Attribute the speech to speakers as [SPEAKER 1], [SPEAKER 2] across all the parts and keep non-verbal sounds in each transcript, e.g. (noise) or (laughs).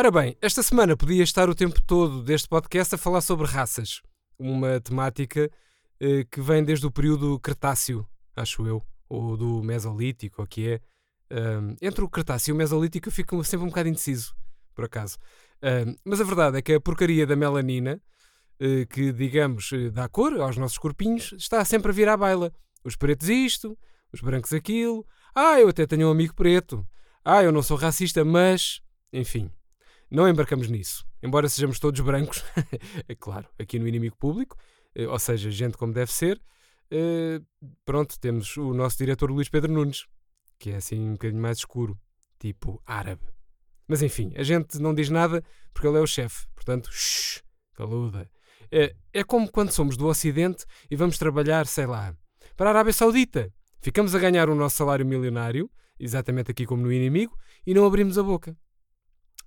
[SPEAKER 1] Ora bem, esta semana podia estar o tempo todo deste podcast a falar sobre raças, uma temática eh, que vem desde o período Cretáceo, acho eu, ou do Mesolítico, o que é. Um, entre o Cretáceo e o Mesolítico eu fico sempre um bocado indeciso, por acaso. Um, mas a verdade é que a porcaria da melanina, uh, que digamos uh, dá cor aos nossos corpinhos, está sempre a vir à baila. Os pretos isto, os brancos aquilo. Ah, eu até tenho um amigo preto. Ah, eu não sou racista, mas. Enfim, não embarcamos nisso. Embora sejamos todos brancos, (laughs) é claro, aqui no inimigo público, uh, ou seja, gente como deve ser. pronto, temos o nosso diretor Luís Pedro Nunes, que é assim um bocadinho mais escuro, tipo árabe. Mas enfim, a gente não diz nada porque ele é o chefe, portanto, shh, caluda. É, é como quando somos do Ocidente e vamos trabalhar, sei lá, para a Arábia Saudita. Ficamos a ganhar o nosso salário milionário, exatamente aqui como no inimigo, e não abrimos a boca.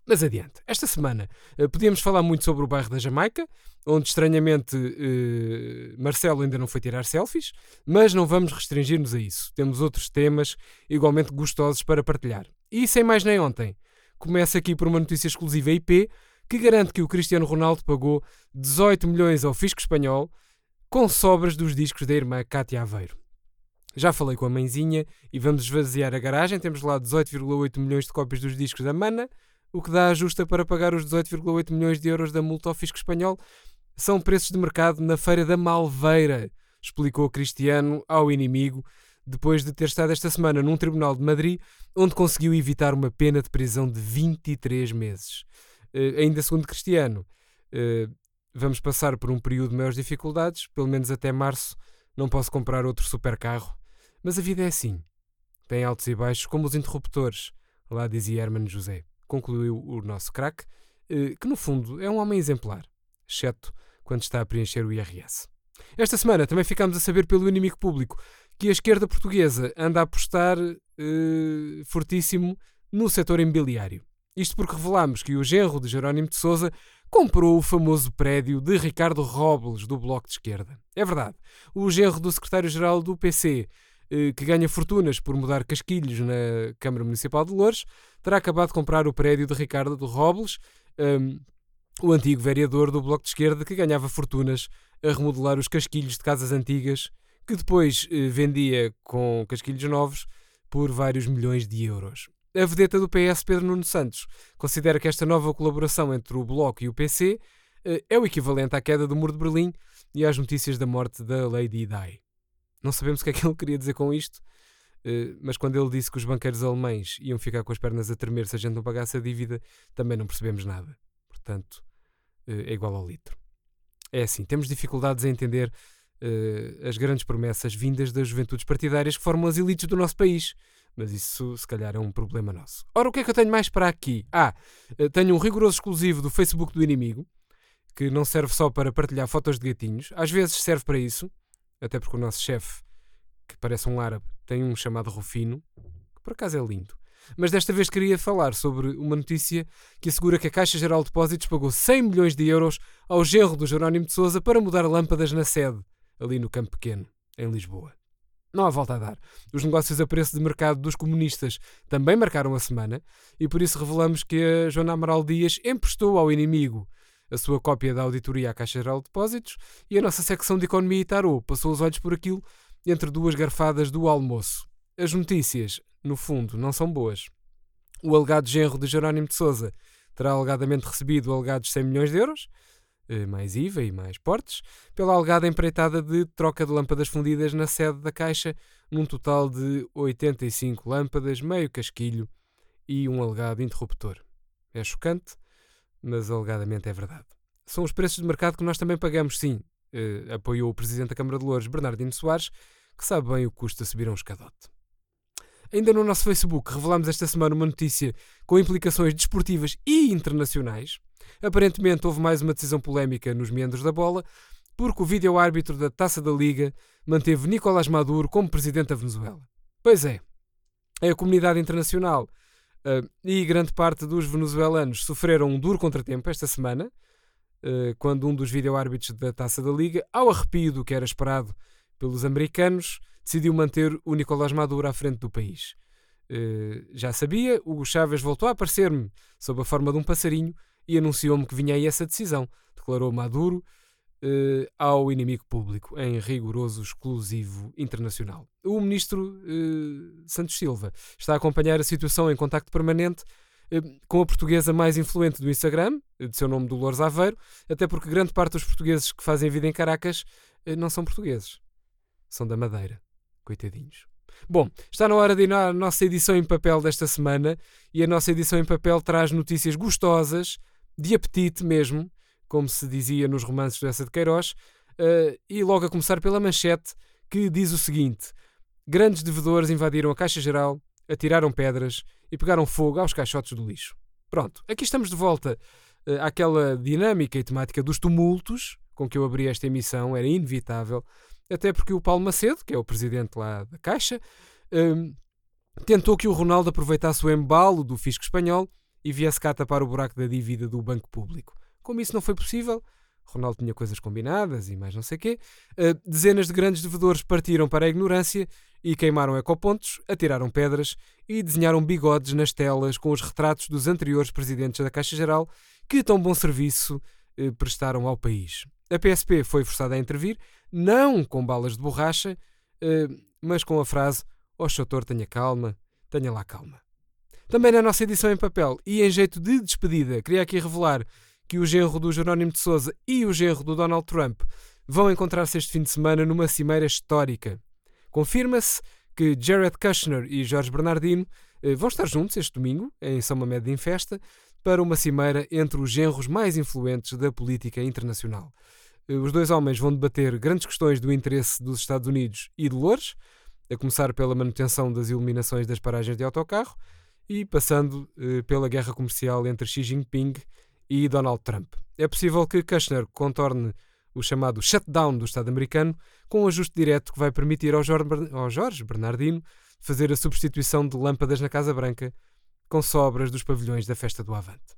[SPEAKER 1] Mas adiante, esta semana uh, podíamos falar muito sobre o bairro da Jamaica, onde estranhamente uh, Marcelo ainda não foi tirar selfies, mas não vamos restringir-nos a isso. Temos outros temas igualmente gostosos para partilhar. E sem mais nem ontem, começa aqui por uma notícia exclusiva IP que garante que o Cristiano Ronaldo pagou 18 milhões ao fisco espanhol com sobras dos discos da irmã Cátia Aveiro. Já falei com a mãezinha e vamos esvaziar a garagem. Temos lá 18,8 milhões de cópias dos discos da Mana o que dá a justa para pagar os 18,8 milhões de euros da multa ao fisco espanhol. São preços de mercado na Feira da Malveira, explicou Cristiano ao inimigo, depois de ter estado esta semana num tribunal de Madrid, onde conseguiu evitar uma pena de prisão de 23 meses. Uh, ainda segundo Cristiano, uh, vamos passar por um período de maiores dificuldades, pelo menos até março não posso comprar outro supercarro. Mas a vida é assim. Tem altos e baixos, como os interruptores, lá dizia Hermano José concluiu o nosso craque, eh, que no fundo é um homem exemplar, exceto quando está a preencher o IRS. Esta semana também ficámos a saber pelo inimigo público que a esquerda portuguesa anda a apostar uh, fortíssimo no setor imobiliário. Isto porque revelámos que o genro de Jerónimo de Souza comprou o famoso prédio de Ricardo Robles, do Bloco de Esquerda. É verdade. O genro do secretário-geral do PC eh, que ganha fortunas por mudar casquilhos na Câmara Municipal de Lourdes, terá acabado de comprar o prédio de Ricardo de Robles, um, o antigo vereador do Bloco de Esquerda, que ganhava fortunas a remodelar os casquilhos de casas antigas, que depois eh, vendia com casquilhos novos por vários milhões de euros. A vedeta do PS, Pedro Nuno Santos, considera que esta nova colaboração entre o Bloco e o PC eh, é o equivalente à queda do Muro de Berlim e às notícias da morte da Lady Di. Não sabemos o que é que ele queria dizer com isto, eh, mas quando ele disse que os banqueiros alemães iam ficar com as pernas a tremer se a gente não pagasse a dívida, também não percebemos nada. Portanto, eh, é igual ao litro. É assim, temos dificuldades em entender uh, as grandes promessas vindas das juventudes partidárias que formam as elites do nosso país. Mas isso, se calhar, é um problema nosso. Ora, o que é que eu tenho mais para aqui? Ah, tenho um rigoroso exclusivo do Facebook do inimigo, que não serve só para partilhar fotos de gatinhos, às vezes serve para isso até porque o nosso chefe, que parece um árabe, tem um chamado Rufino, que por acaso é lindo. Mas desta vez queria falar sobre uma notícia que assegura que a Caixa Geral de Depósitos pagou 100 milhões de euros ao genro do Jerónimo de Souza para mudar lâmpadas na sede, ali no Campo Pequeno, em Lisboa. Não há volta a dar. Os negócios a preço de mercado dos comunistas também marcaram a semana e por isso revelamos que a Joana Amaral Dias emprestou ao inimigo a sua cópia da auditoria à Caixa Geral de Depósitos e a nossa secção de Economia e Tarot passou os olhos por aquilo entre duas garfadas do almoço. As notícias, no fundo, não são boas. O alegado genro de Jerónimo de Souza terá alegadamente recebido alegados 100 milhões de euros, eh, mais IVA e mais portes, pela alegada empreitada de troca de lâmpadas fundidas na sede da Caixa, num total de 85 lâmpadas, meio casquilho e um alegado interruptor. É chocante, mas alegadamente é verdade. São os preços de mercado que nós também pagamos, sim, uh, apoiou o Presidente da Câmara de Louros, Bernardino Soares, que sabe bem o que custa subir a um escadote. Ainda no nosso Facebook revelamos esta semana uma notícia com implicações desportivas e internacionais. Aparentemente houve mais uma decisão polémica nos meandros da bola, porque o vídeo-árbitro da Taça da Liga manteve Nicolás Maduro como presidente da Venezuela. Pois é, é a comunidade internacional Uh, e grande parte dos venezuelanos sofreram um duro contratempo esta semana, quando um dos vídeo-árbitros da Taça da Liga, ao arrepio do que era esperado pelos americanos, decidiu manter o Nicolás Maduro à frente do país. Uh, já sabia, Hugo Chávez voltou a aparecer-me sob a forma de um passarinho e anunciou-me que vinha aí essa decisão, declarou Maduro uh, ao inimigo público, em rigoroso exclusivo internacional. O ministro Santos Silva está a acompanhar a situação em contacto permanente com a portuguesa mais influente do Instagram, de seu nome Dolores Aveiro, até porque grande parte dos portugueses que fazem vida em Caracas não são portugueses, são da Madeira. Coitadinhos. Bom, está na hora de ir à nossa edição em papel desta semana e a nossa edição em papel traz notícias gostosas, de apetite mesmo, como se dizia nos romances do Essa de Queiroz, uh, e logo a começar pela manchete que diz o seguinte: Grandes devedores invadiram a Caixa Geral, atiraram pedras e pegaram fogo aos caixotes do lixo. Pronto, aqui estamos de volta uh, àquela dinâmica e temática dos tumultos com que eu abri esta emissão, era inevitável até porque o Paulo Macedo, que é o presidente lá da Caixa, um, tentou que o Ronaldo aproveitasse o embalo do fisco espanhol e viesse cá tapar o buraco da dívida do banco público. Como isso não foi possível, Ronaldo tinha coisas combinadas e mais não sei quê, uh, dezenas de grandes devedores partiram para a ignorância e queimaram ecopontos, atiraram pedras e desenharam bigodes nas telas com os retratos dos anteriores presidentes da Caixa Geral que tão bom serviço uh, prestaram ao país. A PSP foi forçada a intervir, não com balas de borracha, uh, mas com a frase: Ó oh, tenha calma, tenha lá calma. Também na nossa edição em papel e em jeito de despedida, queria aqui revelar que o genro do Jerónimo de Souza e o genro do Donald Trump vão encontrar-se este fim de semana numa cimeira histórica. Confirma-se que Jared Kushner e Jorge Bernardino uh, vão estar juntos este domingo, em São Mamede em Festa, para uma cimeira entre os genros mais influentes da política internacional. Eh, os dois homens vão debater grandes questões do interesse dos Estados Unidos e de Lourdes, a começar pela manutenção das iluminações das paragens de autocarro e passando eh, pela guerra comercial entre Xi Jinping e Donald Trump. É possível que Kushner contorne o chamado shutdown do Estado americano com um ajuste direto que vai permitir ao Jorge Bernardino fazer a substituição de lâmpadas na Casa Branca com sobras dos pavilhões da festa do Avante.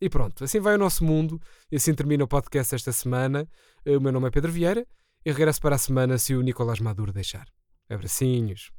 [SPEAKER 1] E pronto, assim vai o nosso mundo e assim termina o podcast esta semana. O meu nome é Pedro Vieira e regresso para a semana se o Nicolás Maduro deixar. Abracinhos.